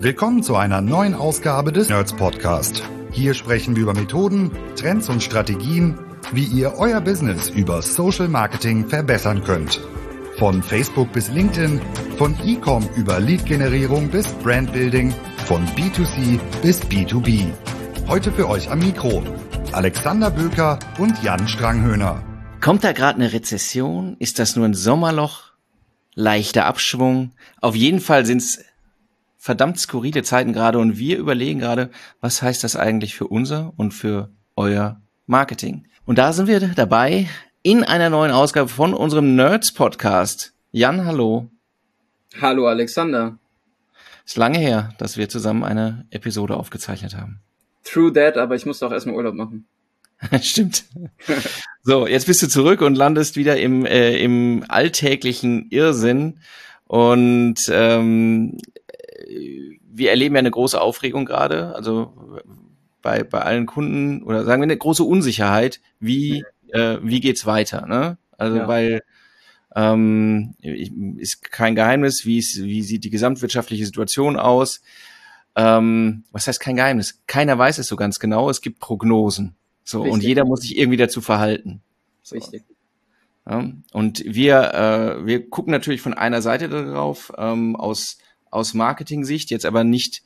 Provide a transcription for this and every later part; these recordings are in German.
Willkommen zu einer neuen Ausgabe des Nerds Podcast. Hier sprechen wir über Methoden, Trends und Strategien, wie ihr euer Business über Social Marketing verbessern könnt. Von Facebook bis LinkedIn, von E-Com über Lead-Generierung bis Brandbuilding, von B2C bis B2B. Heute für euch am Mikro Alexander Böker und Jan Stranghöhner. Kommt da gerade eine Rezession? Ist das nur ein Sommerloch? Leichter Abschwung? Auf jeden Fall sind's verdammt skurrile Zeiten gerade und wir überlegen gerade, was heißt das eigentlich für unser und für euer Marketing? Und da sind wir dabei in einer neuen Ausgabe von unserem Nerds Podcast. Jan, hallo. Hallo Alexander. Ist lange her, dass wir zusammen eine Episode aufgezeichnet haben. True that, aber ich muss doch erstmal Urlaub machen. Stimmt. So, jetzt bist du zurück und landest wieder im, äh, im alltäglichen Irrsinn. Und ähm, wir erleben ja eine große Aufregung gerade, also bei, bei allen Kunden oder sagen wir eine große Unsicherheit, wie, äh, wie geht's weiter, ne? Also ja. weil ähm, ist kein Geheimnis, wie, ist, wie sieht die gesamtwirtschaftliche Situation aus. Ähm, was heißt kein Geheimnis? Keiner weiß es so ganz genau. Es gibt Prognosen. So, Richtig. und jeder muss sich irgendwie dazu verhalten. So. Richtig. Ja, und wir, äh, wir gucken natürlich von einer Seite darauf, ähm, aus aus Marketing-Sicht, jetzt aber nicht,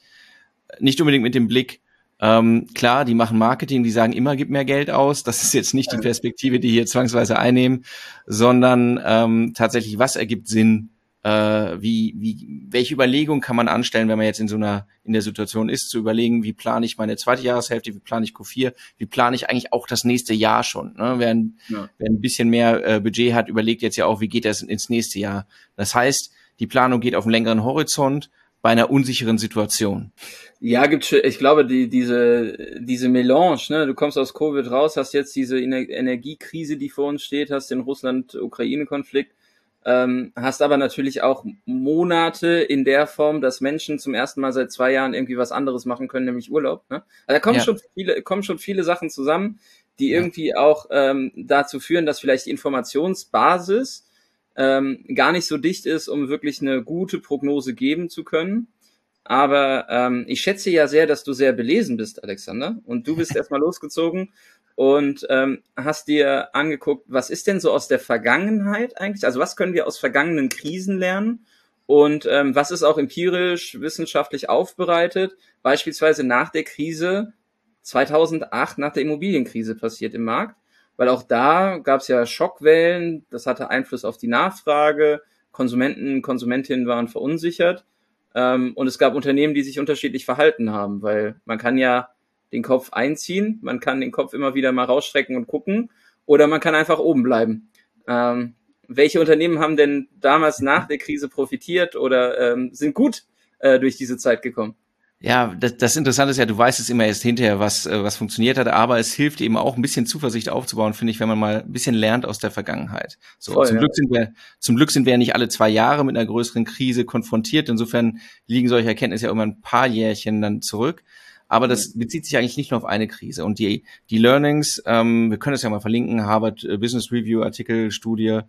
nicht unbedingt mit dem Blick, ähm, klar, die machen Marketing, die sagen immer, gib mehr Geld aus. Das ist jetzt nicht die Perspektive, die hier zwangsweise einnehmen, sondern ähm, tatsächlich, was ergibt Sinn? Äh, wie, wie, welche Überlegung kann man anstellen, wenn man jetzt in so einer, in der Situation ist, zu überlegen, wie plane ich meine zweite Jahreshälfte, wie plane ich Q4, wie plane ich eigentlich auch das nächste Jahr schon? Ne? Wer, ein, ja. wer ein bisschen mehr äh, Budget hat, überlegt jetzt ja auch, wie geht das ins nächste Jahr? Das heißt, die Planung geht auf einen längeren Horizont bei einer unsicheren Situation. Ja, gibt ich glaube, die, diese, diese Melange, ne, du kommst aus Covid raus, hast jetzt diese Energiekrise, die vor uns steht, hast den Russland-Ukraine-Konflikt, ähm, hast aber natürlich auch Monate in der Form, dass Menschen zum ersten Mal seit zwei Jahren irgendwie was anderes machen können, nämlich Urlaub. Ne? Also da kommen ja. schon viele, kommen schon viele Sachen zusammen, die ja. irgendwie auch ähm, dazu führen, dass vielleicht die Informationsbasis ähm, gar nicht so dicht ist, um wirklich eine gute Prognose geben zu können. Aber ähm, ich schätze ja sehr, dass du sehr belesen bist, Alexander. Und du bist erstmal losgezogen und ähm, hast dir angeguckt, was ist denn so aus der Vergangenheit eigentlich? Also was können wir aus vergangenen Krisen lernen? Und ähm, was ist auch empirisch, wissenschaftlich aufbereitet? Beispielsweise nach der Krise 2008, nach der Immobilienkrise passiert im Markt weil auch da gab es ja Schockwellen, das hatte Einfluss auf die Nachfrage, Konsumenten, Konsumentinnen waren verunsichert ähm, und es gab Unternehmen, die sich unterschiedlich verhalten haben, weil man kann ja den Kopf einziehen, man kann den Kopf immer wieder mal rausstrecken und gucken oder man kann einfach oben bleiben. Ähm, welche Unternehmen haben denn damals nach der Krise profitiert oder ähm, sind gut äh, durch diese Zeit gekommen? Ja, das, das Interessante ist ja, du weißt es immer erst hinterher, was, äh, was funktioniert hat, aber es hilft eben auch ein bisschen Zuversicht aufzubauen, finde ich, wenn man mal ein bisschen lernt aus der Vergangenheit. So, Voll, zum, ja. Glück sind wir, zum Glück sind wir ja nicht alle zwei Jahre mit einer größeren Krise konfrontiert. Insofern liegen solche Erkenntnisse ja immer ein paar Jährchen dann zurück. Aber das bezieht sich eigentlich nicht nur auf eine Krise. Und die, die Learnings, ähm, wir können das ja mal verlinken, Harvard äh, Business Review Artikel, Studie,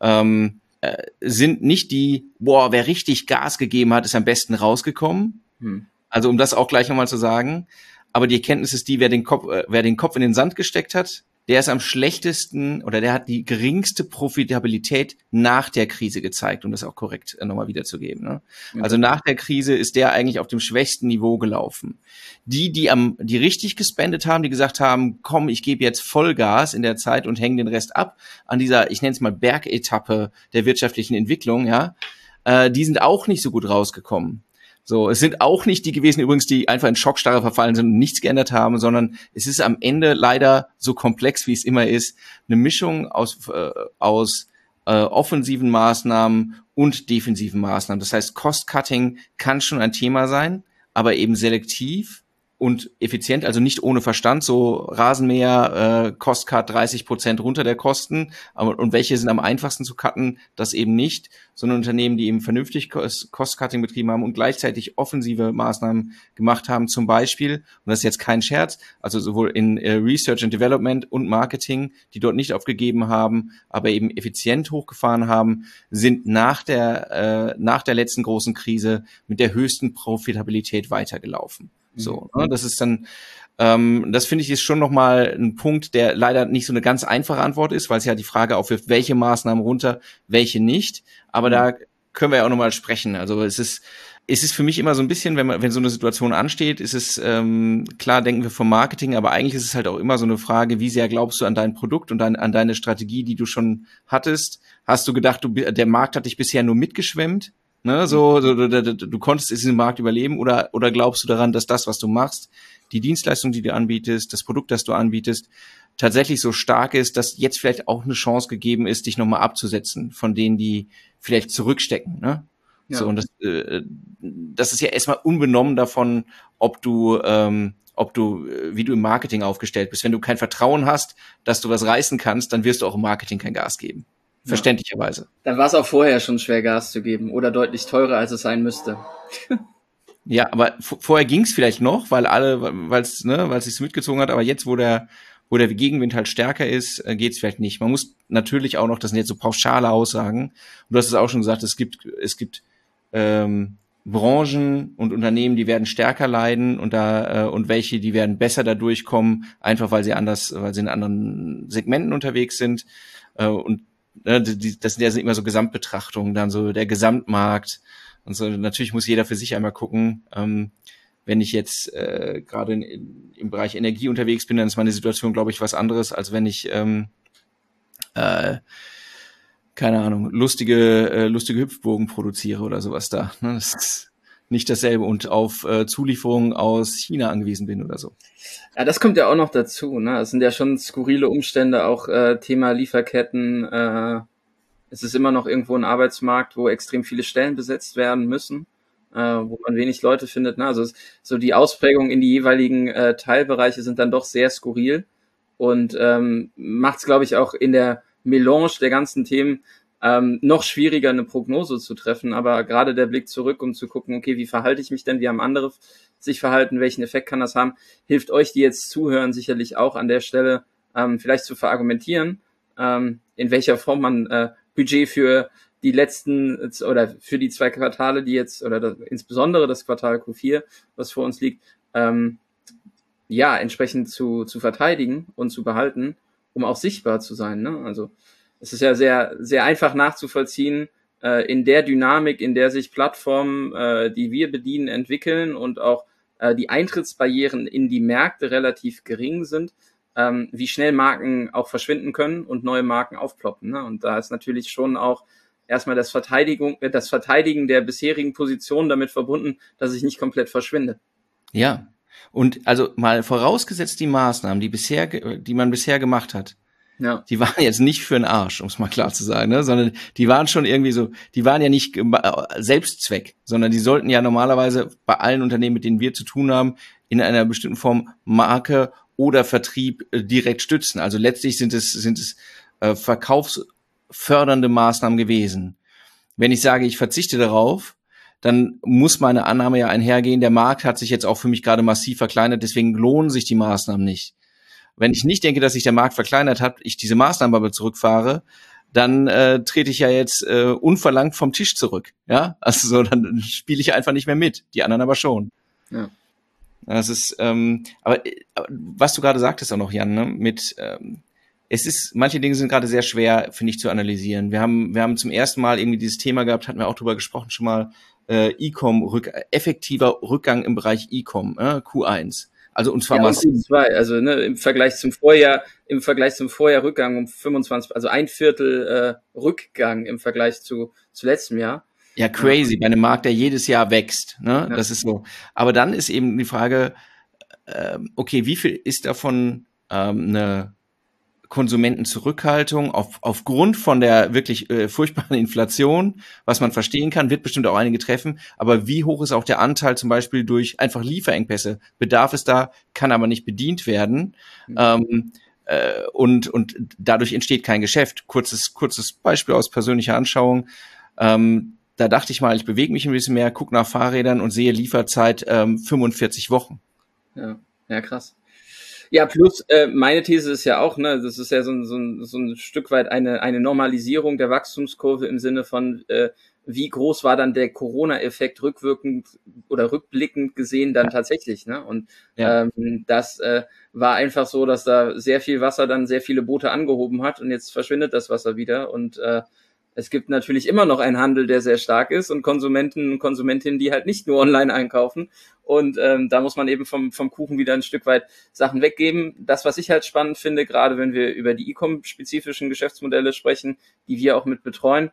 ähm, äh, sind nicht die, boah, wer richtig Gas gegeben hat, ist am besten rausgekommen. Hm also um das auch gleich nochmal zu sagen. Aber die Erkenntnis ist die, wer den Kopf, äh, wer den Kopf in den Sand gesteckt hat, der ist am schlechtesten oder der hat die geringste Profitabilität nach der Krise gezeigt, um das auch korrekt äh, nochmal wiederzugeben. Ne? Mhm. Also nach der Krise ist der eigentlich auf dem schwächsten Niveau gelaufen. Die, die am, die richtig gespendet haben, die gesagt haben, komm, ich gebe jetzt Vollgas in der Zeit und hänge den Rest ab an dieser, ich nenne es mal Bergetappe der wirtschaftlichen Entwicklung, ja, äh, die sind auch nicht so gut rausgekommen. So, es sind auch nicht die gewesen übrigens, die einfach in Schockstarre verfallen sind und nichts geändert haben, sondern es ist am Ende leider so komplex, wie es immer ist, eine Mischung aus, äh, aus äh, offensiven Maßnahmen und defensiven Maßnahmen. Das heißt, Cost-Cutting kann schon ein Thema sein, aber eben selektiv und effizient, also nicht ohne Verstand, so Rasenmäher, äh, Cost-Cut 30 Prozent runter der Kosten. Aber, und welche sind am einfachsten zu cutten? Das eben nicht, sondern Unternehmen, die eben vernünftig Cost-Cutting betrieben haben und gleichzeitig offensive Maßnahmen gemacht haben, zum Beispiel, und das ist jetzt kein Scherz, also sowohl in äh, Research and Development und Marketing, die dort nicht aufgegeben haben, aber eben effizient hochgefahren haben, sind nach der, äh, nach der letzten großen Krise mit der höchsten Profitabilität weitergelaufen. So, mhm. ne? das ist dann, ähm, das finde ich ist schon nochmal ein Punkt, der leider nicht so eine ganz einfache Antwort ist, weil es ja die Frage aufwirft, welche Maßnahmen runter, welche nicht. Aber mhm. da können wir ja auch nochmal sprechen. Also es ist, es ist für mich immer so ein bisschen, wenn man, wenn so eine Situation ansteht, ist es ähm, klar, denken wir vom Marketing, aber eigentlich ist es halt auch immer so eine Frage, wie sehr glaubst du an dein Produkt und an, an deine Strategie, die du schon hattest? Hast du gedacht, du, der Markt hat dich bisher nur mitgeschwemmt? Ne, so, so du, du, du konntest in diesem Markt überleben oder, oder glaubst du daran, dass das, was du machst, die Dienstleistung, die du anbietest, das Produkt, das du anbietest, tatsächlich so stark ist, dass jetzt vielleicht auch eine Chance gegeben ist, dich nochmal abzusetzen von denen, die vielleicht zurückstecken. Ne? Ja. So, und das, äh, das ist ja erstmal unbenommen davon, ob du, ähm, ob du, äh, wie du im Marketing aufgestellt bist. Wenn du kein Vertrauen hast, dass du was reißen kannst, dann wirst du auch im Marketing kein Gas geben. Verständlicherweise. Dann war es auch vorher schon schwer, Gas zu geben oder deutlich teurer, als es sein müsste. ja, aber vorher ging es vielleicht noch, weil alle, weil es ne, weil es sich mitgezogen hat, aber jetzt, wo der, wo der Gegenwind halt stärker ist, äh, geht es vielleicht nicht. Man muss natürlich auch noch, das sind jetzt so pauschale Aussagen, und du hast es auch schon gesagt, es gibt, es gibt ähm, Branchen und Unternehmen, die werden stärker leiden und da äh, und welche, die werden besser da durchkommen, einfach weil sie anders, weil sie in anderen Segmenten unterwegs sind. Äh, und ne, die, das sind ja immer so Gesamtbetrachtungen, dann so der Gesamtmarkt und so. Natürlich muss jeder für sich einmal gucken. Ähm, wenn ich jetzt äh, gerade im Bereich Energie unterwegs bin, dann ist meine Situation, glaube ich, was anderes, als wenn ich ähm, äh, keine Ahnung, lustige, äh, lustige Hüpfburgen produziere oder sowas da. Ne? Das ist, nicht dasselbe und auf äh, Zulieferungen aus China angewiesen bin oder so. Ja, das kommt ja auch noch dazu. Ne? Es sind ja schon skurrile Umstände, auch äh, Thema Lieferketten. Äh, es ist immer noch irgendwo ein Arbeitsmarkt, wo extrem viele Stellen besetzt werden müssen, äh, wo man wenig Leute findet. Ne? Also so die Ausprägung in die jeweiligen äh, Teilbereiche sind dann doch sehr skurril und ähm, macht es, glaube ich, auch in der Melange der ganzen Themen ähm, noch schwieriger, eine Prognose zu treffen. Aber gerade der Blick zurück, um zu gucken, okay, wie verhalte ich mich denn, wie haben andere sich verhalten, welchen Effekt kann das haben, hilft euch, die jetzt zuhören, sicherlich auch an der Stelle ähm, vielleicht zu verargumentieren, ähm, in welcher Form man äh, Budget für die letzten oder für die zwei Quartale, die jetzt, oder das, insbesondere das Quartal Q4, was vor uns liegt, ähm, ja, entsprechend zu, zu verteidigen und zu behalten, um auch sichtbar zu sein. Ne? Also es ist ja sehr, sehr einfach nachzuvollziehen, äh, in der Dynamik, in der sich Plattformen, äh, die wir bedienen, entwickeln und auch äh, die Eintrittsbarrieren in die Märkte relativ gering sind, ähm, wie schnell Marken auch verschwinden können und neue Marken aufploppen. Ne? Und da ist natürlich schon auch erstmal das Verteidigung, äh, das Verteidigen der bisherigen Position damit verbunden, dass ich nicht komplett verschwinde. Ja. Und also mal vorausgesetzt die Maßnahmen, die bisher, die man bisher gemacht hat, ja. Die waren jetzt nicht für den Arsch, um es mal klar zu sagen, ne? sondern die waren schon irgendwie so, die waren ja nicht äh, Selbstzweck, sondern die sollten ja normalerweise bei allen Unternehmen, mit denen wir zu tun haben, in einer bestimmten Form Marke oder Vertrieb äh, direkt stützen. Also letztlich sind es, sind es äh, verkaufsfördernde Maßnahmen gewesen. Wenn ich sage, ich verzichte darauf, dann muss meine Annahme ja einhergehen, der Markt hat sich jetzt auch für mich gerade massiv verkleinert, deswegen lohnen sich die Maßnahmen nicht. Wenn ich nicht denke, dass sich der Markt verkleinert hat, ich diese Maßnahmen aber zurückfahre, dann äh, trete ich ja jetzt äh, unverlangt vom Tisch zurück. Ja, also so, dann spiele ich einfach nicht mehr mit, die anderen aber schon. Ja. Das ist, ähm, aber, äh, was du gerade sagtest auch noch, Jan, ne, mit ähm, es ist, manche Dinge sind gerade sehr schwer, finde ich, zu analysieren. Wir haben, wir haben zum ersten Mal irgendwie dieses Thema gehabt, hatten wir auch drüber gesprochen schon mal, äh, E-Com, rück, effektiver Rückgang im Bereich E-Com, äh, Q1. Also und zwar ja, massiv. Zwei, also ne, im Vergleich zum Vorjahr, im Vergleich zum Vorjahr Rückgang um 25, also ein Viertel äh, Rückgang im Vergleich zu, zu letztem Jahr. Ja, crazy, bei einem Markt, der jedes Jahr wächst. Ne? Ja. Das ist so. Aber dann ist eben die Frage, äh, okay, wie viel ist davon ähm, eine Konsumentenzurückhaltung auf, aufgrund von der wirklich äh, furchtbaren Inflation, was man verstehen kann, wird bestimmt auch einige treffen. Aber wie hoch ist auch der Anteil zum Beispiel durch einfach Lieferengpässe? Bedarf es da, kann aber nicht bedient werden. Mhm. Ähm, äh, und, und dadurch entsteht kein Geschäft. Kurzes, kurzes Beispiel aus persönlicher Anschauung. Ähm, da dachte ich mal, ich bewege mich ein bisschen mehr, gucke nach Fahrrädern und sehe Lieferzeit ähm, 45 Wochen. Ja, ja, krass. Ja, plus äh, meine These ist ja auch, ne, das ist ja so ein, so ein, so ein Stück weit eine, eine Normalisierung der Wachstumskurve im Sinne von, äh, wie groß war dann der Corona-Effekt rückwirkend oder rückblickend gesehen dann tatsächlich, ne? Und ja. ähm, das äh, war einfach so, dass da sehr viel Wasser dann sehr viele Boote angehoben hat und jetzt verschwindet das Wasser wieder und äh, es gibt natürlich immer noch einen Handel, der sehr stark ist und Konsumenten und Konsumentinnen, die halt nicht nur online einkaufen. Und ähm, da muss man eben vom, vom Kuchen wieder ein Stück weit Sachen weggeben. Das, was ich halt spannend finde, gerade wenn wir über die E-Com-spezifischen Geschäftsmodelle sprechen, die wir auch mit betreuen,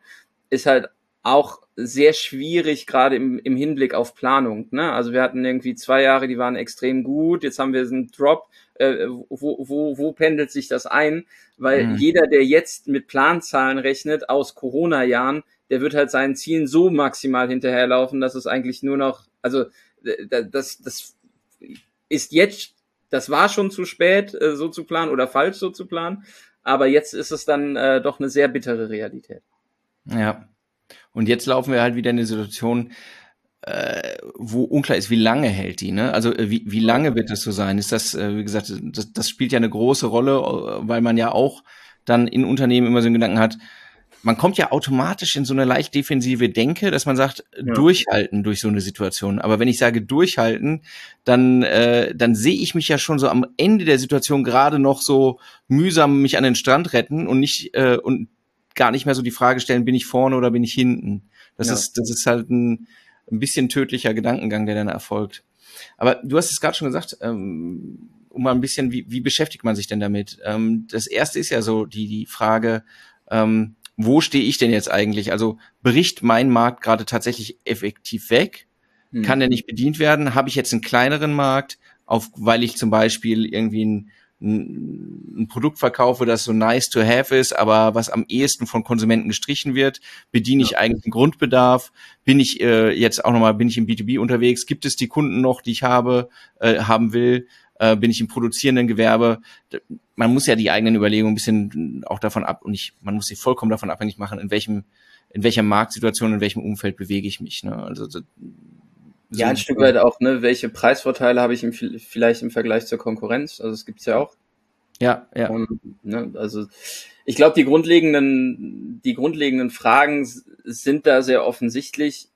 ist halt auch sehr schwierig, gerade im, im Hinblick auf Planung. Ne? Also wir hatten irgendwie zwei Jahre, die waren extrem gut, jetzt haben wir einen Drop. Äh, wo, wo, wo pendelt sich das ein? Weil mhm. jeder, der jetzt mit Planzahlen rechnet aus Corona-Jahren, der wird halt seinen Zielen so maximal hinterherlaufen, dass es eigentlich nur noch, also das, das ist jetzt, das war schon zu spät, äh, so zu planen oder falsch so zu planen, aber jetzt ist es dann äh, doch eine sehr bittere Realität. Ja, und jetzt laufen wir halt wieder in eine Situation, äh, wo unklar ist, wie lange hält die, ne? Also äh, wie, wie lange wird das so sein? Ist das, äh, wie gesagt, das, das spielt ja eine große Rolle, äh, weil man ja auch dann in Unternehmen immer so einen Gedanken hat, man kommt ja automatisch in so eine leicht defensive Denke, dass man sagt, ja. durchhalten durch so eine Situation. Aber wenn ich sage durchhalten, dann, äh, dann sehe ich mich ja schon so am Ende der Situation gerade noch so mühsam mich an den Strand retten und nicht äh, und gar nicht mehr so die Frage stellen, bin ich vorne oder bin ich hinten? Das ja. ist, das ist halt ein, ein bisschen tödlicher Gedankengang, der dann erfolgt. Aber du hast es gerade schon gesagt, ähm, um mal ein bisschen, wie, wie beschäftigt man sich denn damit? Ähm, das erste ist ja so die, die Frage, ähm, wo stehe ich denn jetzt eigentlich? Also bricht mein Markt gerade tatsächlich effektiv weg? Hm. Kann der nicht bedient werden? Habe ich jetzt einen kleineren Markt, auf, weil ich zum Beispiel irgendwie ein ein Produkt verkaufe, das so nice to have ist, aber was am ehesten von Konsumenten gestrichen wird, bediene ich eigentlich den Grundbedarf, bin ich äh, jetzt auch nochmal, bin ich im B2B unterwegs, gibt es die Kunden noch, die ich habe, äh, haben will, äh, bin ich im produzierenden Gewerbe. Man muss ja die eigenen Überlegungen ein bisschen auch davon ab und ich, man muss sie vollkommen davon abhängig machen, in welchem, in welcher Marktsituation, in welchem Umfeld bewege ich mich. Ne? Also so, ja, ein Stück weit auch, ne, welche Preisvorteile habe ich im, vielleicht im Vergleich zur Konkurrenz? Also es gibt's ja auch. Ja, ja. Und, ne, also ich glaube, die grundlegenden, die grundlegenden Fragen sind da sehr offensichtlich.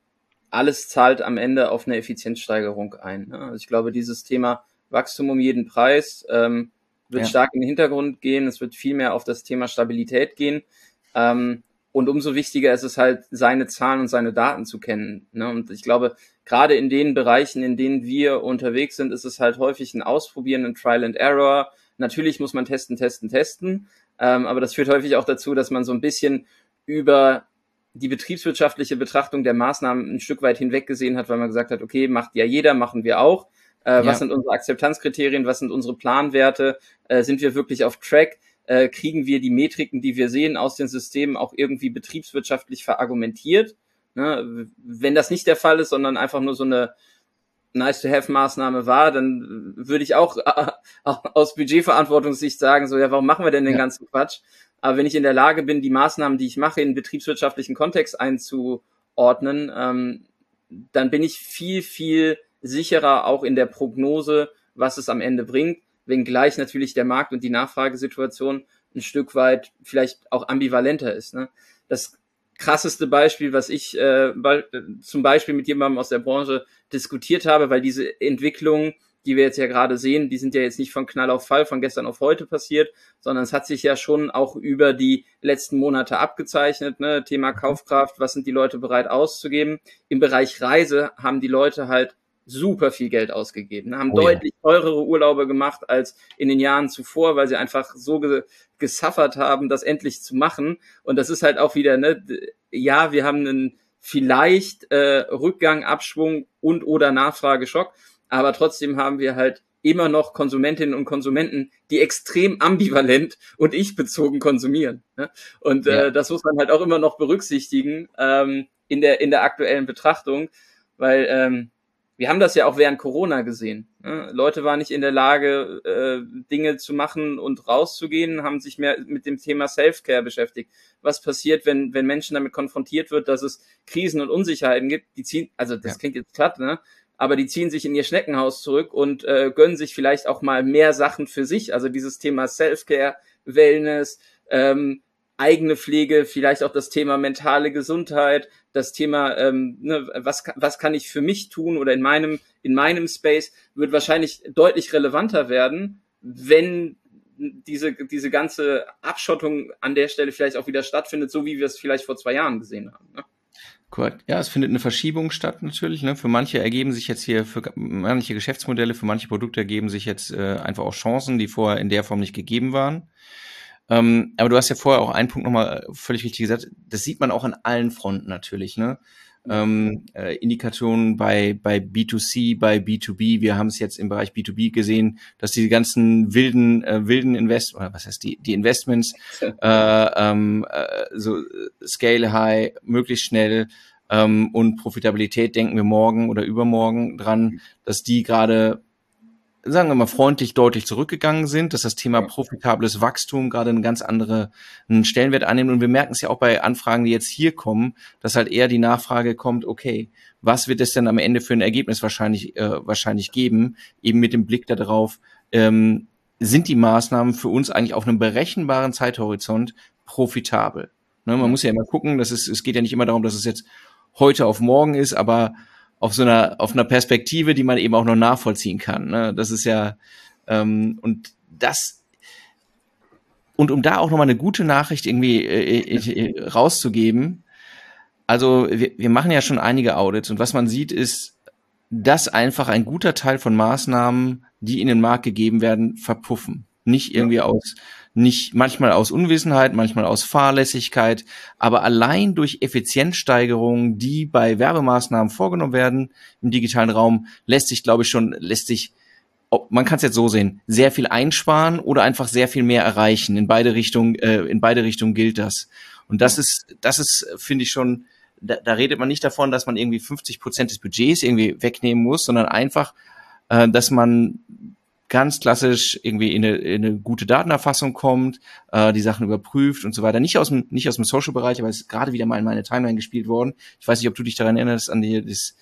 Alles zahlt am Ende auf eine Effizienzsteigerung ein. Ne? Also ich glaube, dieses Thema Wachstum um jeden Preis ähm, wird ja. stark in den Hintergrund gehen. Es wird viel mehr auf das Thema Stabilität gehen. Ähm, und umso wichtiger ist es halt, seine Zahlen und seine Daten zu kennen. Ne? Und ich glaube, gerade in den Bereichen, in denen wir unterwegs sind, ist es halt häufig ein Ausprobieren, ein Trial and Error. Natürlich muss man testen, testen, testen. Ähm, aber das führt häufig auch dazu, dass man so ein bisschen über die betriebswirtschaftliche Betrachtung der Maßnahmen ein Stück weit hinweg gesehen hat, weil man gesagt hat, okay, macht ja jeder, machen wir auch. Äh, ja. Was sind unsere Akzeptanzkriterien? Was sind unsere Planwerte? Äh, sind wir wirklich auf Track? Äh, kriegen wir die Metriken, die wir sehen, aus den Systemen auch irgendwie betriebswirtschaftlich verargumentiert. Ne? Wenn das nicht der Fall ist, sondern einfach nur so eine Nice-to-have-Maßnahme war, dann würde ich auch äh, aus Budgetverantwortungssicht sagen, so, ja, warum machen wir denn den ja. ganzen Quatsch? Aber wenn ich in der Lage bin, die Maßnahmen, die ich mache, in betriebswirtschaftlichen Kontext einzuordnen, ähm, dann bin ich viel, viel sicherer auch in der Prognose, was es am Ende bringt wenngleich natürlich der Markt und die Nachfragesituation ein Stück weit vielleicht auch ambivalenter ist. Ne? Das krasseste Beispiel, was ich äh, zum Beispiel mit jemandem aus der Branche diskutiert habe, weil diese Entwicklungen, die wir jetzt ja gerade sehen, die sind ja jetzt nicht von Knall auf Fall, von gestern auf heute passiert, sondern es hat sich ja schon auch über die letzten Monate abgezeichnet. Ne? Thema Kaufkraft, was sind die Leute bereit auszugeben? Im Bereich Reise haben die Leute halt super viel Geld ausgegeben, haben oh, deutlich ja. teurere Urlaube gemacht als in den Jahren zuvor, weil sie einfach so ge gesuffert haben, das endlich zu machen. Und das ist halt auch wieder, ne, ja, wir haben einen vielleicht äh, Rückgang, Abschwung und oder Nachfrageschock, aber trotzdem haben wir halt immer noch Konsumentinnen und Konsumenten, die extrem ambivalent und ich-bezogen konsumieren. Ne? Und ja. äh, das muss man halt auch immer noch berücksichtigen ähm, in, der, in der aktuellen Betrachtung, weil ähm, wir haben das ja auch während Corona gesehen. Ne? Leute waren nicht in der Lage, äh, Dinge zu machen und rauszugehen, haben sich mehr mit dem Thema Self-Care beschäftigt. Was passiert, wenn, wenn Menschen damit konfrontiert wird, dass es Krisen und Unsicherheiten gibt? Die ziehen, also das ja. klingt jetzt platt, ne? aber die ziehen sich in ihr Schneckenhaus zurück und äh, gönnen sich vielleicht auch mal mehr Sachen für sich. Also dieses Thema Self-Care, Wellness, ähm, eigene Pflege, vielleicht auch das Thema mentale Gesundheit, das Thema, ähm, ne, was, was kann ich für mich tun oder in meinem, in meinem Space, wird wahrscheinlich deutlich relevanter werden, wenn diese, diese ganze Abschottung an der Stelle vielleicht auch wieder stattfindet, so wie wir es vielleicht vor zwei Jahren gesehen haben. Ne? Korrekt. Ja, es findet eine Verschiebung statt natürlich. Ne? Für manche ergeben sich jetzt hier, für manche Geschäftsmodelle, für manche Produkte ergeben sich jetzt äh, einfach auch Chancen, die vorher in der Form nicht gegeben waren. Ähm, aber du hast ja vorher auch einen Punkt nochmal völlig richtig gesagt. Das sieht man auch an allen Fronten natürlich. Ne? Ähm, äh, Indikationen bei, bei B2C, bei B2B. Wir haben es jetzt im Bereich B2B gesehen, dass diese ganzen wilden, äh, wilden Invest, oder was heißt die, die Investments, äh, ähm, äh, so Scale High, möglichst schnell ähm, und Profitabilität denken wir morgen oder übermorgen dran, dass die gerade sagen wir mal, freundlich deutlich zurückgegangen sind, dass das Thema profitables Wachstum gerade einen ganz anderen Stellenwert annimmt. Und wir merken es ja auch bei Anfragen, die jetzt hier kommen, dass halt eher die Nachfrage kommt, okay, was wird es denn am Ende für ein Ergebnis wahrscheinlich, äh, wahrscheinlich geben? Eben mit dem Blick darauf, ähm, sind die Maßnahmen für uns eigentlich auf einem berechenbaren Zeithorizont profitabel? Ne, man muss ja immer gucken, dass es, es geht ja nicht immer darum, dass es jetzt heute auf morgen ist, aber auf so einer, auf einer Perspektive, die man eben auch noch nachvollziehen kann. Ne? Das ist ja, ähm, und das, und um da auch nochmal eine gute Nachricht irgendwie äh, äh, rauszugeben, also wir, wir machen ja schon einige Audits und was man sieht ist, dass einfach ein guter Teil von Maßnahmen, die in den Markt gegeben werden, verpuffen. Nicht irgendwie aus nicht manchmal aus Unwissenheit, manchmal aus Fahrlässigkeit, aber allein durch Effizienzsteigerungen, die bei Werbemaßnahmen vorgenommen werden im digitalen Raum, lässt sich, glaube ich, schon, lässt sich man kann es jetzt so sehen, sehr viel einsparen oder einfach sehr viel mehr erreichen. In beide Richtungen, äh, in beide Richtungen gilt das. Und das ist, das ist, finde ich schon, da, da redet man nicht davon, dass man irgendwie 50 Prozent des Budgets irgendwie wegnehmen muss, sondern einfach, äh, dass man ganz klassisch irgendwie in eine, in eine gute Datenerfassung kommt, äh, die Sachen überprüft und so weiter. Nicht aus dem, nicht aus dem Social-Bereich, aber es ist gerade wieder mal in meine Timeline gespielt worden. Ich weiß nicht, ob du dich daran erinnerst, an die, das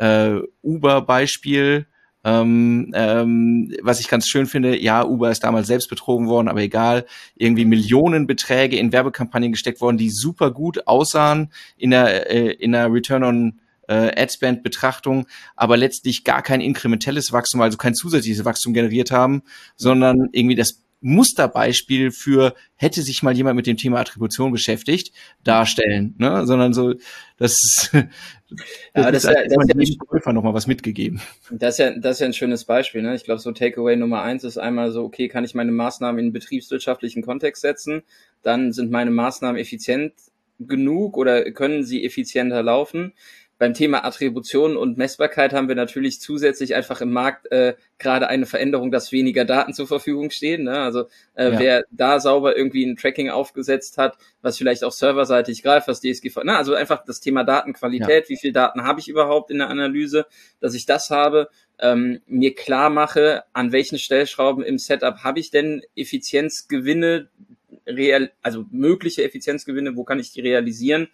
äh, Uber-Beispiel, ähm, ähm, was ich ganz schön finde, ja, Uber ist damals selbst betrogen worden, aber egal, irgendwie Millionenbeträge in Werbekampagnen gesteckt worden, die super gut aussahen in der, äh, in der Return on äh, Adspend-Betrachtung, aber letztlich gar kein inkrementelles Wachstum, also kein zusätzliches Wachstum generiert haben, sondern irgendwie das Musterbeispiel für hätte sich mal jemand mit dem Thema Attribution beschäftigt darstellen, ne? sondern so das, das, ja, das, ist, ja, das ist ja Käufer noch mal was mitgegeben. Das ist ja das ist ja ein schönes Beispiel. Ne? Ich glaube, so Takeaway Nummer eins ist einmal so, okay, kann ich meine Maßnahmen in betriebswirtschaftlichen Kontext setzen? Dann sind meine Maßnahmen effizient genug oder können sie effizienter laufen? Beim Thema Attribution und Messbarkeit haben wir natürlich zusätzlich einfach im Markt äh, gerade eine Veränderung, dass weniger Daten zur Verfügung stehen. Ne? Also äh, ja. wer da sauber irgendwie ein Tracking aufgesetzt hat, was vielleicht auch serverseitig greift, was DSGV, na, also einfach das Thema Datenqualität, ja. wie viel Daten habe ich überhaupt in der Analyse, dass ich das habe, ähm, mir klar mache, an welchen Stellschrauben im Setup habe ich denn Effizienzgewinne, real, also mögliche Effizienzgewinne, wo kann ich die realisieren?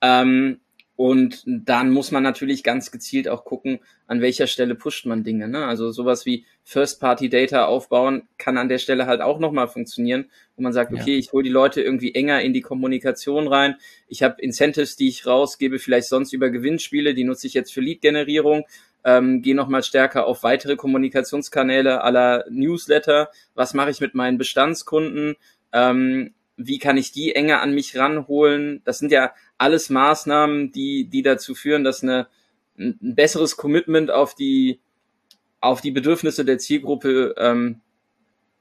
Ähm, und dann muss man natürlich ganz gezielt auch gucken, an welcher Stelle pusht man Dinge. Ne? Also sowas wie First-Party-Data aufbauen kann an der Stelle halt auch nochmal funktionieren, wo man sagt, okay, ja. ich hole die Leute irgendwie enger in die Kommunikation rein. Ich habe Incentives, die ich rausgebe, vielleicht sonst über Gewinnspiele, die nutze ich jetzt für Lead-Generierung. Ähm, gehe nochmal stärker auf weitere Kommunikationskanäle aller Newsletter. Was mache ich mit meinen Bestandskunden? Ähm, wie kann ich die enger an mich ranholen? Das sind ja alles Maßnahmen, die, die dazu führen, dass eine, ein besseres Commitment auf die, auf die Bedürfnisse der Zielgruppe ähm,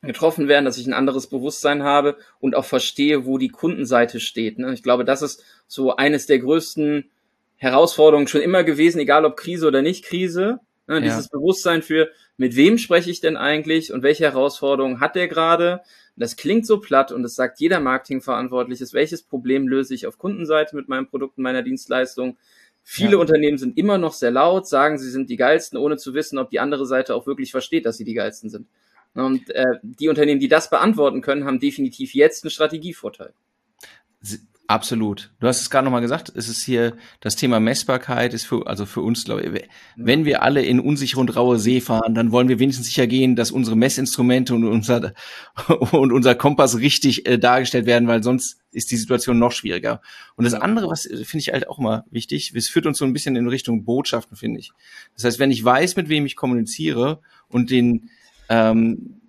getroffen werden, dass ich ein anderes Bewusstsein habe und auch verstehe, wo die Kundenseite steht. Ne? Ich glaube, das ist so eines der größten Herausforderungen schon immer gewesen, egal ob Krise oder nicht Krise. Ne, ja. Dieses Bewusstsein für, mit wem spreche ich denn eigentlich und welche Herausforderungen hat der gerade? Das klingt so platt und es sagt jeder Marketingverantwortliche, welches Problem löse ich auf Kundenseite mit meinem Produkt und meiner Dienstleistung? Viele ja. Unternehmen sind immer noch sehr laut, sagen, sie sind die geilsten, ohne zu wissen, ob die andere Seite auch wirklich versteht, dass sie die geilsten sind. Und äh, die Unternehmen, die das beantworten können, haben definitiv jetzt einen Strategievorteil. Absolut. Du hast es gerade nochmal gesagt, es ist hier das Thema Messbarkeit ist für, also für uns, glaube ich, wenn wir alle in unsichere und raue See fahren, dann wollen wir wenigstens sicher gehen, dass unsere Messinstrumente und unser, und unser Kompass richtig äh, dargestellt werden, weil sonst ist die Situation noch schwieriger. Und das andere, was äh, finde ich halt auch immer wichtig, es führt uns so ein bisschen in Richtung Botschaften, finde ich. Das heißt, wenn ich weiß, mit wem ich kommuniziere und den, ähm,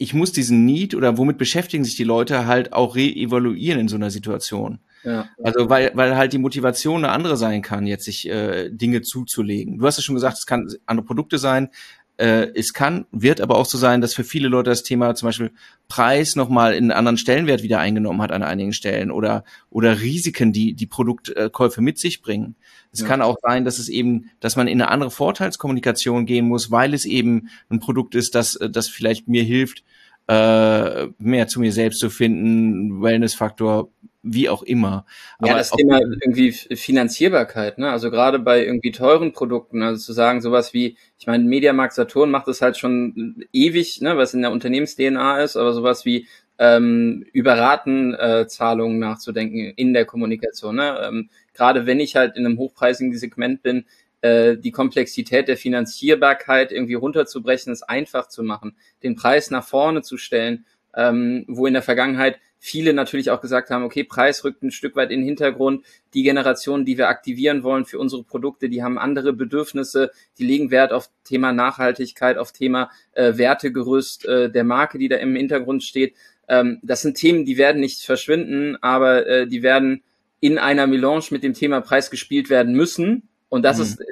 ich muss diesen Need oder womit beschäftigen sich die Leute halt auch re-evaluieren in so einer Situation. Ja. Also weil, weil halt die Motivation eine andere sein kann, jetzt sich äh, Dinge zuzulegen. Du hast es schon gesagt, es kann andere Produkte sein. Äh, es kann, wird aber auch so sein, dass für viele Leute das Thema zum Beispiel Preis nochmal in einen anderen Stellenwert wieder eingenommen hat an einigen Stellen oder, oder Risiken, die die Produktkäufe mit sich bringen. Es ja. kann auch sein, dass es eben, dass man in eine andere Vorteilskommunikation gehen muss, weil es eben ein Produkt ist, das, das vielleicht mir hilft, äh, mehr zu mir selbst zu finden, Wellness-Faktor, wie auch immer. Aber ja, das Thema irgendwie Finanzierbarkeit, ne? Also gerade bei irgendwie teuren Produkten, also zu sagen, sowas wie, ich meine, Mediamarkt Saturn macht das halt schon ewig, ne, was in der Unternehmens-DNA ist, aber sowas wie ähm, über Ratenzahlungen äh, nachzudenken in der Kommunikation. Ne? Ähm, gerade wenn ich halt in einem hochpreisigen Segment bin, äh, die Komplexität der Finanzierbarkeit irgendwie runterzubrechen, es einfach zu machen, den Preis nach vorne zu stellen, ähm, wo in der Vergangenheit viele natürlich auch gesagt haben, okay, Preis rückt ein Stück weit in den Hintergrund. Die Generationen, die wir aktivieren wollen für unsere Produkte, die haben andere Bedürfnisse, die legen Wert auf Thema Nachhaltigkeit, auf Thema äh, Wertegerüst äh, der Marke, die da im Hintergrund steht. Ähm, das sind Themen, die werden nicht verschwinden, aber äh, die werden in einer Melange mit dem Thema Preis gespielt werden müssen. Und das mhm. ist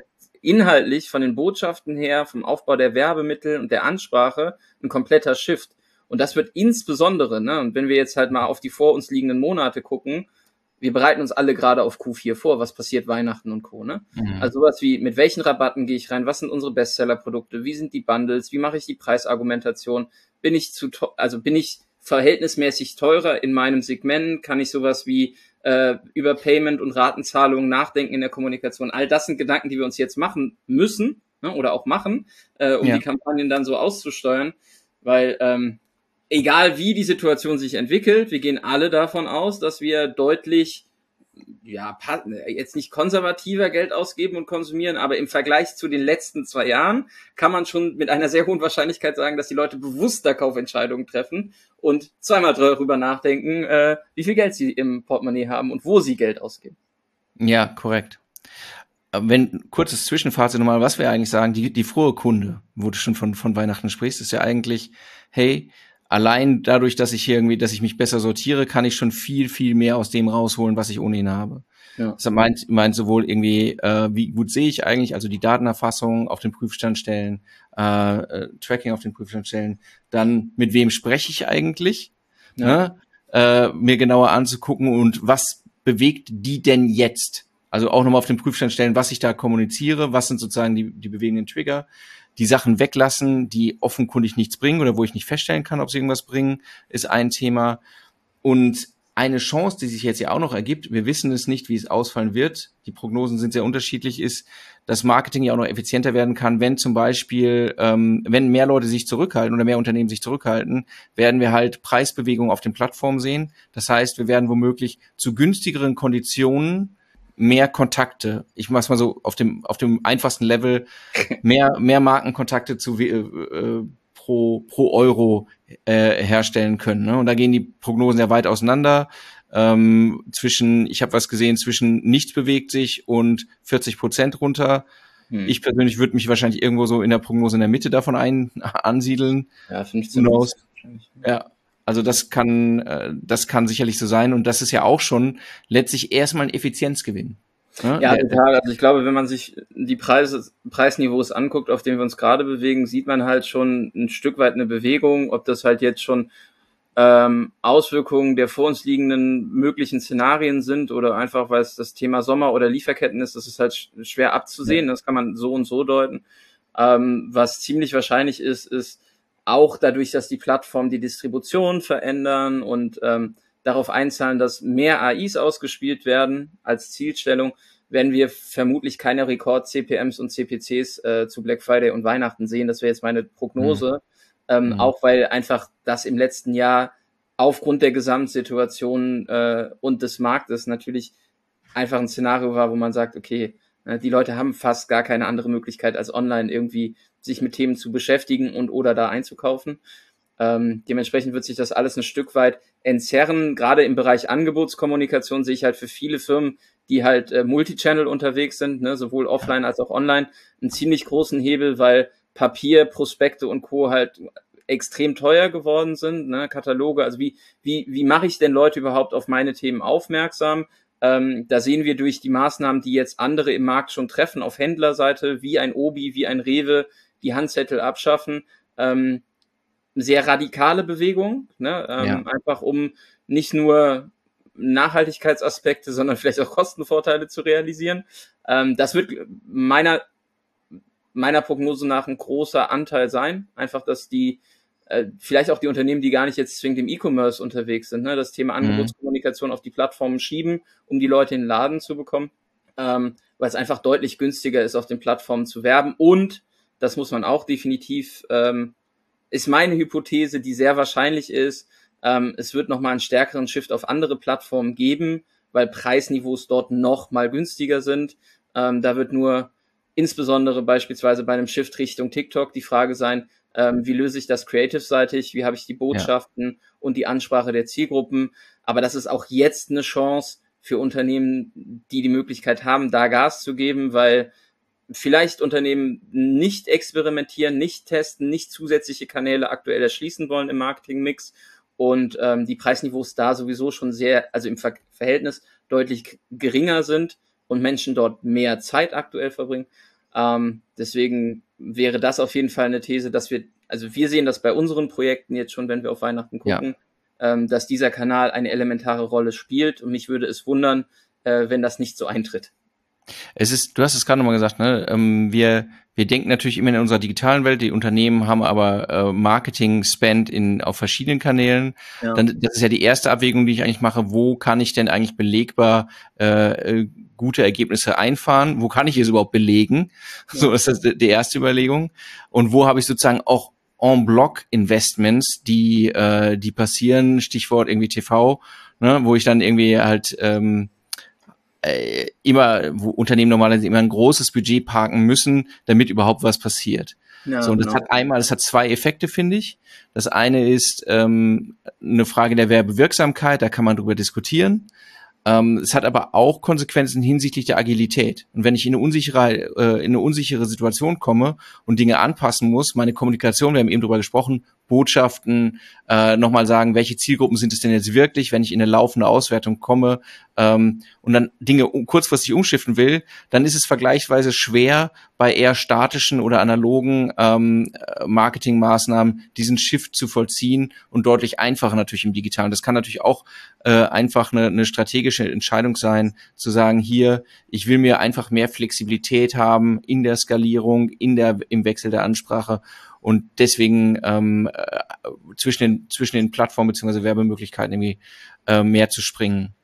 inhaltlich von den Botschaften her, vom Aufbau der Werbemittel und der Ansprache ein kompletter Shift. Und das wird insbesondere, ne, und wenn wir jetzt halt mal auf die vor uns liegenden Monate gucken, wir bereiten uns alle gerade auf Q4 vor, was passiert Weihnachten und Co. Ne? Mhm. Also sowas wie, mit welchen Rabatten gehe ich rein, was sind unsere Bestseller-Produkte, wie sind die Bundles, wie mache ich die Preisargumentation, bin ich zu, also bin ich verhältnismäßig teurer in meinem Segment, kann ich sowas wie äh, über Payment und Ratenzahlungen nachdenken in der Kommunikation. All das sind Gedanken, die wir uns jetzt machen müssen ne, oder auch machen, äh, um ja. die Kampagnen dann so auszusteuern, weil ähm, egal wie die Situation sich entwickelt, wir gehen alle davon aus, dass wir deutlich ja, jetzt nicht konservativer Geld ausgeben und konsumieren, aber im Vergleich zu den letzten zwei Jahren kann man schon mit einer sehr hohen Wahrscheinlichkeit sagen, dass die Leute bewusster Kaufentscheidungen treffen und zweimal darüber nachdenken, äh, wie viel Geld sie im Portemonnaie haben und wo sie Geld ausgeben. Ja, korrekt. Wenn, kurzes Zwischenfazit nochmal, was wir eigentlich sagen, die, die frohe Kunde, wo du schon von, von Weihnachten sprichst, ist ja eigentlich, hey, allein dadurch, dass ich hier irgendwie, dass ich mich besser sortiere, kann ich schon viel, viel mehr aus dem rausholen, was ich ohnehin habe. Ja. Das meint, meint sowohl irgendwie, äh, wie gut sehe ich eigentlich, also die Datenerfassung auf den Prüfstand stellen, äh, äh, Tracking auf den Prüfstand stellen, dann mit wem spreche ich eigentlich, ja. ne? äh, mir genauer anzugucken und was bewegt die denn jetzt? Also auch nochmal auf den Prüfstand stellen, was ich da kommuniziere, was sind sozusagen die, die bewegenden Trigger die Sachen weglassen, die offenkundig nichts bringen oder wo ich nicht feststellen kann, ob sie irgendwas bringen, ist ein Thema. Und eine Chance, die sich jetzt ja auch noch ergibt, wir wissen es nicht, wie es ausfallen wird, die Prognosen sind sehr unterschiedlich, ist, dass Marketing ja auch noch effizienter werden kann, wenn zum Beispiel, ähm, wenn mehr Leute sich zurückhalten oder mehr Unternehmen sich zurückhalten, werden wir halt Preisbewegungen auf den Plattformen sehen. Das heißt, wir werden womöglich zu günstigeren Konditionen mehr Kontakte, ich mach's mal so auf dem, auf dem einfachsten Level, mehr, mehr Markenkontakte zu, äh, äh, pro, pro Euro äh, herstellen können. Ne? Und da gehen die Prognosen ja weit auseinander. Ähm, zwischen, ich habe was gesehen, zwischen nichts bewegt sich und 40 Prozent runter. Hm. Ich persönlich würde mich wahrscheinlich irgendwo so in der Prognose in der Mitte davon ein, ansiedeln. Ja, 15 Prozent. Ja, also das kann, äh, das kann sicherlich so sein und das ist ja auch schon letztlich erstmal ein Effizienzgewinn. Ne? Ja, total. Also ich glaube, wenn man sich die Preise, Preisniveaus anguckt, auf denen wir uns gerade bewegen, sieht man halt schon ein Stück weit eine Bewegung, ob das halt jetzt schon ähm, Auswirkungen der vor uns liegenden möglichen Szenarien sind oder einfach, weil es das Thema Sommer oder Lieferketten ist, das ist halt sch schwer abzusehen. Ja. Das kann man so und so deuten. Ähm, was ziemlich wahrscheinlich ist, ist auch dadurch, dass die Plattformen die Distribution verändern und ähm, darauf einzahlen, dass mehr AIs ausgespielt werden als Zielstellung, werden wir vermutlich keine Rekord-CPMs und CPCs äh, zu Black Friday und Weihnachten sehen. Das wäre jetzt meine Prognose. Mhm. Ähm, mhm. Auch weil einfach das im letzten Jahr aufgrund der Gesamtsituation äh, und des Marktes natürlich einfach ein Szenario war, wo man sagt, okay, äh, die Leute haben fast gar keine andere Möglichkeit, als online irgendwie sich mit Themen zu beschäftigen und oder da einzukaufen. Ähm, dementsprechend wird sich das alles ein Stück weit entzerren. Gerade im Bereich Angebotskommunikation sehe ich halt für viele Firmen, die halt äh, Multichannel unterwegs sind, ne, sowohl offline als auch online, einen ziemlich großen Hebel, weil Papier, Prospekte und Co. halt extrem teuer geworden sind, ne, Kataloge. Also wie, wie, wie mache ich denn Leute überhaupt auf meine Themen aufmerksam? Ähm, da sehen wir durch die Maßnahmen, die jetzt andere im Markt schon treffen, auf Händlerseite, wie ein Obi, wie ein Rewe, die Handzettel abschaffen. Ähm, sehr radikale Bewegung, ne? ähm, ja. einfach um nicht nur Nachhaltigkeitsaspekte, sondern vielleicht auch Kostenvorteile zu realisieren. Ähm, das wird meiner meiner Prognose nach ein großer Anteil sein. Einfach, dass die äh, vielleicht auch die Unternehmen, die gar nicht jetzt zwingend im E-Commerce unterwegs sind, ne, das Thema mhm. Angebotskommunikation mhm. auf die Plattformen schieben, um die Leute in den Laden zu bekommen, ähm, weil es einfach deutlich günstiger ist, auf den Plattformen zu werben. Und das muss man auch definitiv, ähm, ist meine Hypothese, die sehr wahrscheinlich ist, ähm, es wird nochmal einen stärkeren Shift auf andere Plattformen geben, weil Preisniveaus dort noch mal günstiger sind. Ähm, da wird nur insbesondere beispielsweise bei einem Shift Richtung TikTok die Frage sein, ähm, wie löse ich das creative-seitig, wie habe ich die Botschaften ja. und die Ansprache der Zielgruppen. Aber das ist auch jetzt eine Chance für Unternehmen, die die Möglichkeit haben, da Gas zu geben, weil vielleicht Unternehmen nicht experimentieren, nicht testen, nicht zusätzliche Kanäle aktuell erschließen wollen im Marketingmix und ähm, die Preisniveaus da sowieso schon sehr, also im Ver Verhältnis deutlich geringer sind und Menschen dort mehr Zeit aktuell verbringen. Ähm, deswegen wäre das auf jeden Fall eine These, dass wir, also wir sehen das bei unseren Projekten jetzt schon, wenn wir auf Weihnachten gucken, ja. ähm, dass dieser Kanal eine elementare Rolle spielt und mich würde es wundern, äh, wenn das nicht so eintritt. Es ist, du hast es gerade nochmal gesagt, ne? Ähm, wir, wir denken natürlich immer in unserer digitalen Welt, die Unternehmen haben aber äh, Marketing-Spend in, auf verschiedenen Kanälen. Ja. Dann, das ist ja die erste Abwägung, die ich eigentlich mache. Wo kann ich denn eigentlich belegbar äh, äh gute Ergebnisse einfahren? Wo kann ich es überhaupt belegen? Ja. So ist das die erste Überlegung. Und wo habe ich sozusagen auch en bloc Investments, die, äh, die passieren, Stichwort irgendwie TV, ne, wo ich dann irgendwie halt ähm, äh, immer, wo Unternehmen normalerweise immer ein großes Budget parken müssen, damit überhaupt was passiert. Ja, so, und genau. das hat einmal, das hat zwei Effekte, finde ich. Das eine ist ähm, eine Frage der Werbewirksamkeit, da kann man drüber diskutieren. Ähm, es hat aber auch Konsequenzen hinsichtlich der Agilität. Und wenn ich in eine unsichere, äh, in eine unsichere Situation komme und Dinge anpassen muss, meine Kommunikation, wir haben eben drüber gesprochen, Botschaften, äh, nochmal sagen, welche Zielgruppen sind es denn jetzt wirklich, wenn ich in eine laufende Auswertung komme ähm, und dann Dinge kurzfristig umschiften will, dann ist es vergleichsweise schwer, bei eher statischen oder analogen ähm, Marketingmaßnahmen diesen Shift zu vollziehen und deutlich einfacher natürlich im Digitalen. Das kann natürlich auch äh, einfach eine, eine strategische Entscheidung sein, zu sagen, hier, ich will mir einfach mehr Flexibilität haben in der Skalierung, in der, im Wechsel der Ansprache und deswegen ähm, äh, zwischen, den, zwischen den Plattformen beziehungsweise Werbemöglichkeiten irgendwie äh, mehr zu springen.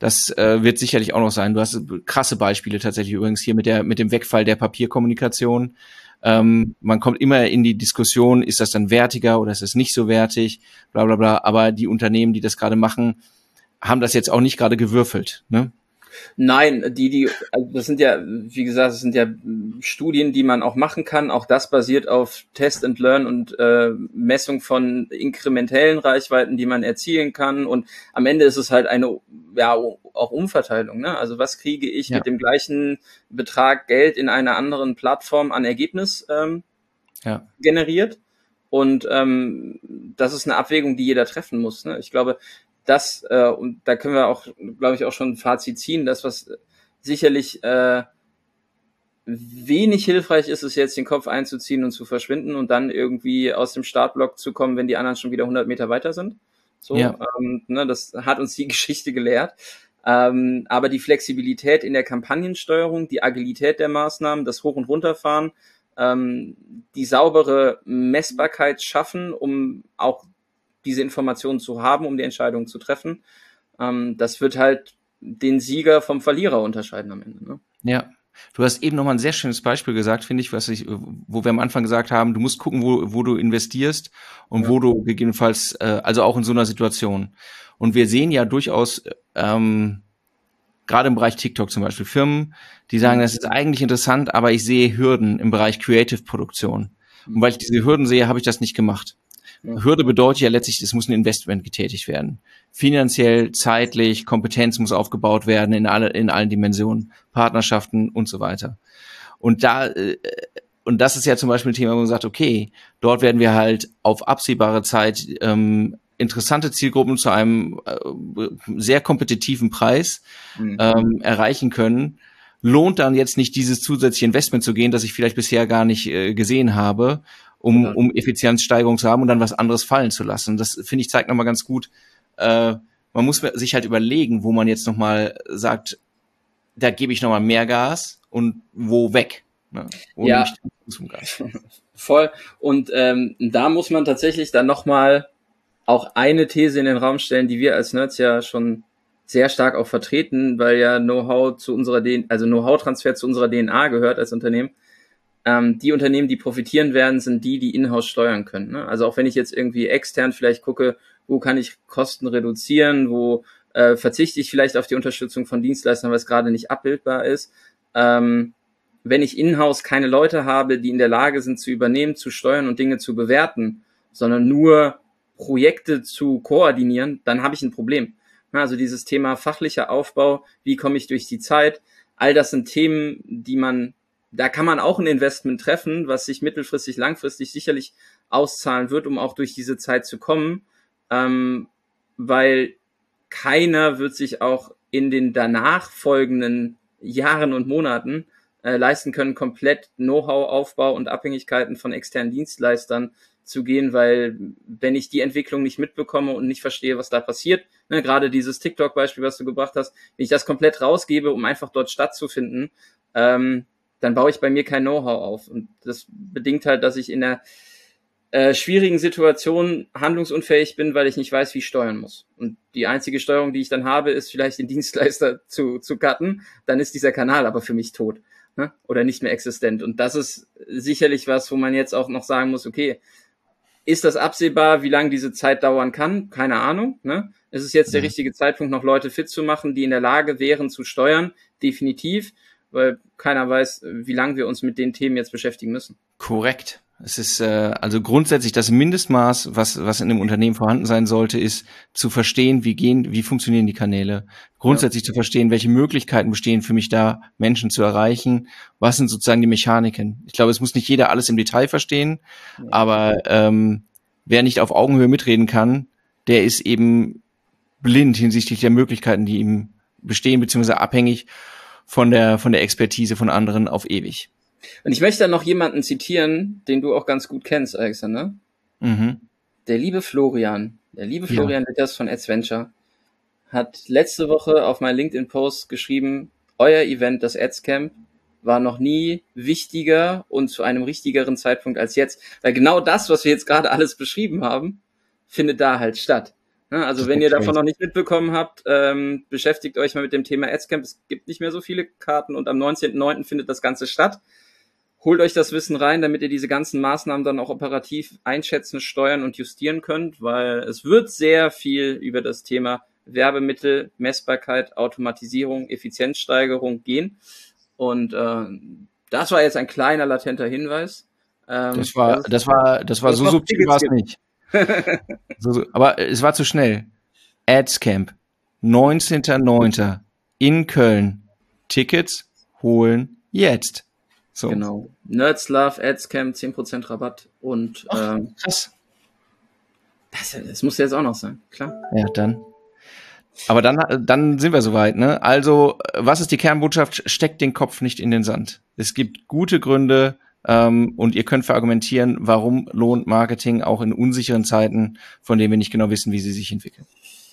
Das äh, wird sicherlich auch noch sein. Du hast krasse Beispiele tatsächlich übrigens hier mit der mit dem Wegfall der Papierkommunikation. Ähm, man kommt immer in die Diskussion, ist das dann wertiger oder ist es nicht so wertig, bla bla bla. Aber die Unternehmen, die das gerade machen, haben das jetzt auch nicht gerade gewürfelt. Ne? Nein, die, die, also das sind ja, wie gesagt, das sind ja Studien, die man auch machen kann. Auch das basiert auf Test and Learn und äh, Messung von inkrementellen Reichweiten, die man erzielen kann. Und am Ende ist es halt eine, ja, auch Umverteilung. Ne? Also was kriege ich ja. mit dem gleichen Betrag Geld in einer anderen Plattform an Ergebnis ähm, ja. generiert? Und ähm, das ist eine Abwägung, die jeder treffen muss. Ne? Ich glaube, das, äh, und da können wir auch, glaube ich, auch schon ein Fazit ziehen, das, was sicherlich äh, wenig hilfreich ist, ist jetzt den Kopf einzuziehen und zu verschwinden und dann irgendwie aus dem Startblock zu kommen, wenn die anderen schon wieder 100 Meter weiter sind. So, ja. ähm, ne, das hat uns die Geschichte gelehrt. Ähm, aber die Flexibilität in der Kampagnensteuerung, die Agilität der Maßnahmen, das Hoch- und Runterfahren, ähm, die saubere Messbarkeit schaffen, um auch diese Informationen zu haben, um die Entscheidung zu treffen, ähm, das wird halt den Sieger vom Verlierer unterscheiden am Ende. Ne? Ja. Du hast eben nochmal ein sehr schönes Beispiel gesagt, finde ich, was ich, wo wir am Anfang gesagt haben, du musst gucken, wo, wo du investierst und ja. wo du gegebenenfalls, äh, also auch in so einer Situation. Und wir sehen ja durchaus, ähm, gerade im Bereich TikTok zum Beispiel, Firmen, die sagen, mhm. das ist eigentlich interessant, aber ich sehe Hürden im Bereich Creative-Produktion. Und weil ich diese Hürden sehe, habe ich das nicht gemacht. Hürde bedeutet ja letztlich, es muss ein Investment getätigt werden. Finanziell, zeitlich, Kompetenz muss aufgebaut werden in, alle, in allen Dimensionen, Partnerschaften und so weiter. Und da, äh, und das ist ja zum Beispiel ein Thema, wo man sagt, okay, dort werden wir halt auf absehbare Zeit ähm, interessante Zielgruppen zu einem äh, sehr kompetitiven Preis mhm. ähm, erreichen können, lohnt dann jetzt nicht dieses zusätzliche Investment zu gehen, das ich vielleicht bisher gar nicht äh, gesehen habe um, um Effizienzsteigerung zu haben und dann was anderes fallen zu lassen. Das finde ich zeigt nochmal ganz gut, äh, man muss sich halt überlegen, wo man jetzt nochmal sagt, da gebe ich nochmal mehr Gas und wo weg. Ne? Wo ja, voll. Und ähm, da muss man tatsächlich dann nochmal auch eine These in den Raum stellen, die wir als Nerds ja schon sehr stark auch vertreten, weil ja Know-how zu unserer DNA, also Know-how-Transfer zu unserer DNA gehört als Unternehmen ähm, die Unternehmen, die profitieren werden, sind die, die in-house steuern können. Ne? Also auch wenn ich jetzt irgendwie extern vielleicht gucke, wo kann ich Kosten reduzieren, wo äh, verzichte ich vielleicht auf die Unterstützung von Dienstleistern, weil es gerade nicht abbildbar ist. Ähm, wenn ich in-house keine Leute habe, die in der Lage sind zu übernehmen, zu steuern und Dinge zu bewerten, sondern nur Projekte zu koordinieren, dann habe ich ein Problem. Also dieses Thema fachlicher Aufbau, wie komme ich durch die Zeit, all das sind Themen, die man da kann man auch ein Investment treffen, was sich mittelfristig, langfristig sicherlich auszahlen wird, um auch durch diese Zeit zu kommen, ähm, weil keiner wird sich auch in den danach folgenden Jahren und Monaten äh, leisten können, komplett Know-how-Aufbau und Abhängigkeiten von externen Dienstleistern zu gehen, weil wenn ich die Entwicklung nicht mitbekomme und nicht verstehe, was da passiert, ne, gerade dieses TikTok-Beispiel, was du gebracht hast, wenn ich das komplett rausgebe, um einfach dort stattzufinden, ähm, dann baue ich bei mir kein Know-how auf. Und das bedingt halt, dass ich in einer äh, schwierigen Situation handlungsunfähig bin, weil ich nicht weiß, wie ich steuern muss. Und die einzige Steuerung, die ich dann habe, ist vielleicht den Dienstleister zu, zu cutten. Dann ist dieser Kanal aber für mich tot ne? oder nicht mehr existent. Und das ist sicherlich was, wo man jetzt auch noch sagen muss, okay, ist das absehbar, wie lange diese Zeit dauern kann? Keine Ahnung. Ne? Ist es jetzt der richtige Zeitpunkt, noch Leute fit zu machen, die in der Lage wären zu steuern? Definitiv weil keiner weiß, wie lange wir uns mit den Themen jetzt beschäftigen müssen. Korrekt. Es ist äh, also grundsätzlich das Mindestmaß, was was in einem Unternehmen vorhanden sein sollte, ist zu verstehen, wie gehen, wie funktionieren die Kanäle. Grundsätzlich ja. zu verstehen, welche Möglichkeiten bestehen für mich da, Menschen zu erreichen. Was sind sozusagen die Mechaniken? Ich glaube, es muss nicht jeder alles im Detail verstehen, ja. aber ähm, wer nicht auf Augenhöhe mitreden kann, der ist eben blind hinsichtlich der Möglichkeiten, die ihm bestehen, beziehungsweise abhängig von der, von der Expertise von anderen auf ewig. Und ich möchte dann noch jemanden zitieren, den du auch ganz gut kennst, Alexander. Mhm. Der liebe Florian, der liebe Florian ja. Litters von Adventure hat letzte Woche auf meinen LinkedIn-Post geschrieben, euer Event, das Adscamp, war noch nie wichtiger und zu einem richtigeren Zeitpunkt als jetzt. Weil genau das, was wir jetzt gerade alles beschrieben haben, findet da halt statt. Ne, also wenn ihr davon noch nicht mitbekommen habt, ähm, beschäftigt euch mal mit dem Thema Adscamp. Es gibt nicht mehr so viele Karten und am 19.09. findet das Ganze statt. Holt euch das Wissen rein, damit ihr diese ganzen Maßnahmen dann auch operativ einschätzen, steuern und justieren könnt, weil es wird sehr viel über das Thema Werbemittel, Messbarkeit, Automatisierung, Effizienzsteigerung gehen. Und äh, das war jetzt ein kleiner latenter Hinweis. Ähm, das war, das war, das war so subtil war es nicht so, so, aber es war zu schnell. Adscamp, 19.09. in Köln. Tickets holen jetzt. So. Genau. Nerds Love Adscamp, 10% Rabatt und Ach, ähm, krass. Das, das muss jetzt auch noch sein, klar. Ja, dann. Aber dann, dann sind wir soweit, ne? Also, was ist die Kernbotschaft? Steckt den Kopf nicht in den Sand. Es gibt gute Gründe, Ähm, und ihr könnt verargumentieren, warum lohnt Marketing auch in unsicheren Zeiten, von denen wir nicht genau wissen, wie sie sich entwickeln.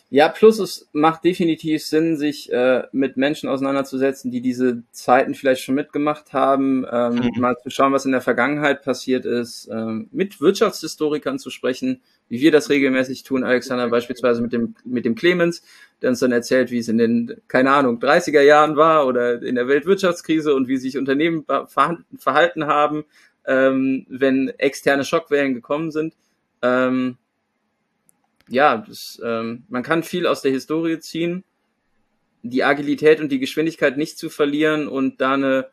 Ja, plus es macht definitiv Sinn, sich äh, mit Menschen auseinanderzusetzen, die diese Zeiten vielleicht schon mitgemacht haben, ähm, mhm. mal zu schauen, was in der Vergangenheit passiert ist, ähm, mit Wirtschaftshistorikern zu sprechen, wie wir das regelmäßig tun, Alexander beispielsweise mit dem, mit dem Clemens, der uns dann erzählt, wie es in den, keine Ahnung, 30er Jahren war oder in der Weltwirtschaftskrise und wie sich Unternehmen verhalten haben, ähm, wenn externe Schockwellen gekommen sind. Ähm, ja, das, ähm, man kann viel aus der Historie ziehen, die Agilität und die Geschwindigkeit nicht zu verlieren und da eine,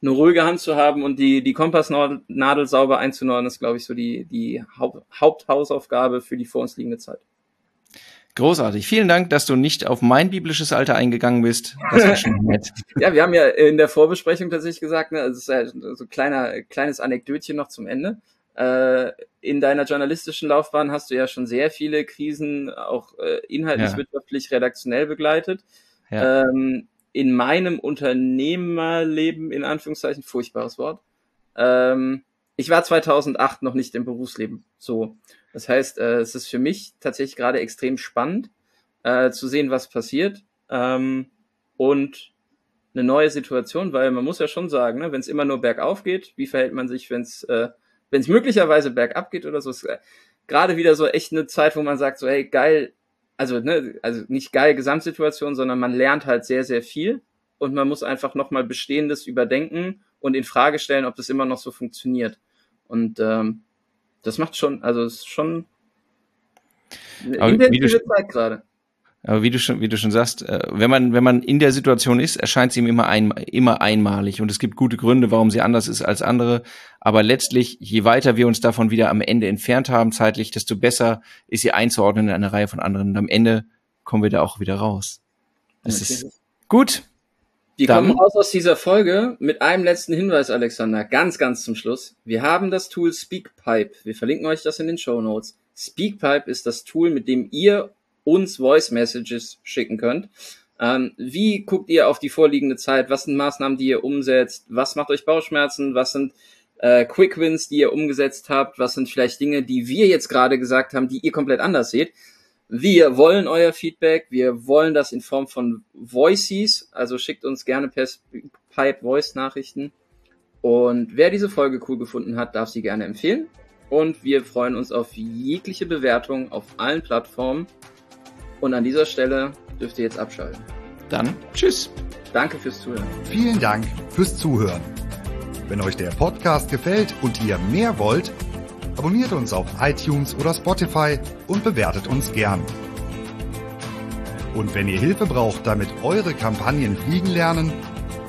eine ruhige Hand zu haben und die, die Kompassnadel sauber einzunordnen, ist, glaube ich, so die, die Haupt, Haupthausaufgabe für die vor uns liegende Zeit. Großartig. Vielen Dank, dass du nicht auf mein biblisches Alter eingegangen bist. Das war schon nett. ja, wir haben ja in der Vorbesprechung tatsächlich gesagt, ne, es ist ja so ein kleiner, kleines Anekdötchen noch zum Ende. Äh, in deiner journalistischen Laufbahn hast du ja schon sehr viele Krisen auch äh, inhaltlich, ja. wirtschaftlich, redaktionell begleitet. Ja. Ähm, in meinem Unternehmerleben, in Anführungszeichen, furchtbares Wort, ähm, ich war 2008 noch nicht im Berufsleben. So, das heißt, äh, es ist für mich tatsächlich gerade extrem spannend äh, zu sehen, was passiert ähm, und eine neue Situation, weil man muss ja schon sagen, ne, wenn es immer nur bergauf geht, wie verhält man sich, wenn es äh, wenn es möglicherweise bergab geht oder so, ist äh, gerade wieder so echt eine Zeit, wo man sagt, so, hey, geil, also, ne, also nicht geil Gesamtsituation, sondern man lernt halt sehr, sehr viel und man muss einfach nochmal Bestehendes überdenken und in Frage stellen, ob das immer noch so funktioniert. Und ähm, das macht schon, also es ist schon eine intensive Zeit gerade. Aber wie du schon, wie du schon sagst, äh, wenn man, wenn man in der Situation ist, erscheint sie ihm immer, ein, immer einmalig und es gibt gute Gründe, warum sie anders ist als andere. Aber letztlich, je weiter wir uns davon wieder am Ende entfernt haben zeitlich, desto besser ist sie einzuordnen in eine Reihe von anderen. Und am Ende kommen wir da auch wieder raus. Das okay. ist gut. Wir Dann. kommen raus aus dieser Folge mit einem letzten Hinweis, Alexander. Ganz, ganz zum Schluss. Wir haben das Tool Speakpipe. Wir verlinken euch das in den Show Notes. Speakpipe ist das Tool, mit dem ihr uns Voice Messages schicken könnt. Ähm, wie guckt ihr auf die vorliegende Zeit? Was sind Maßnahmen, die ihr umsetzt? Was macht euch Bauchschmerzen? Was sind äh, Quick Wins, die ihr umgesetzt habt? Was sind vielleicht Dinge, die wir jetzt gerade gesagt haben, die ihr komplett anders seht? Wir wollen euer Feedback. Wir wollen das in Form von Voices. Also schickt uns gerne per Pipe Voice Nachrichten. Und wer diese Folge cool gefunden hat, darf sie gerne empfehlen. Und wir freuen uns auf jegliche Bewertung auf allen Plattformen. Und an dieser Stelle dürft ihr jetzt abschalten. Dann tschüss. Danke fürs Zuhören. Vielen Dank fürs Zuhören. Wenn euch der Podcast gefällt und ihr mehr wollt, abonniert uns auf iTunes oder Spotify und bewertet uns gern. Und wenn ihr Hilfe braucht, damit eure Kampagnen fliegen lernen,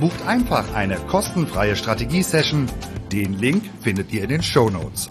bucht einfach eine kostenfreie Strategie-Session. Den Link findet ihr in den Show Notes.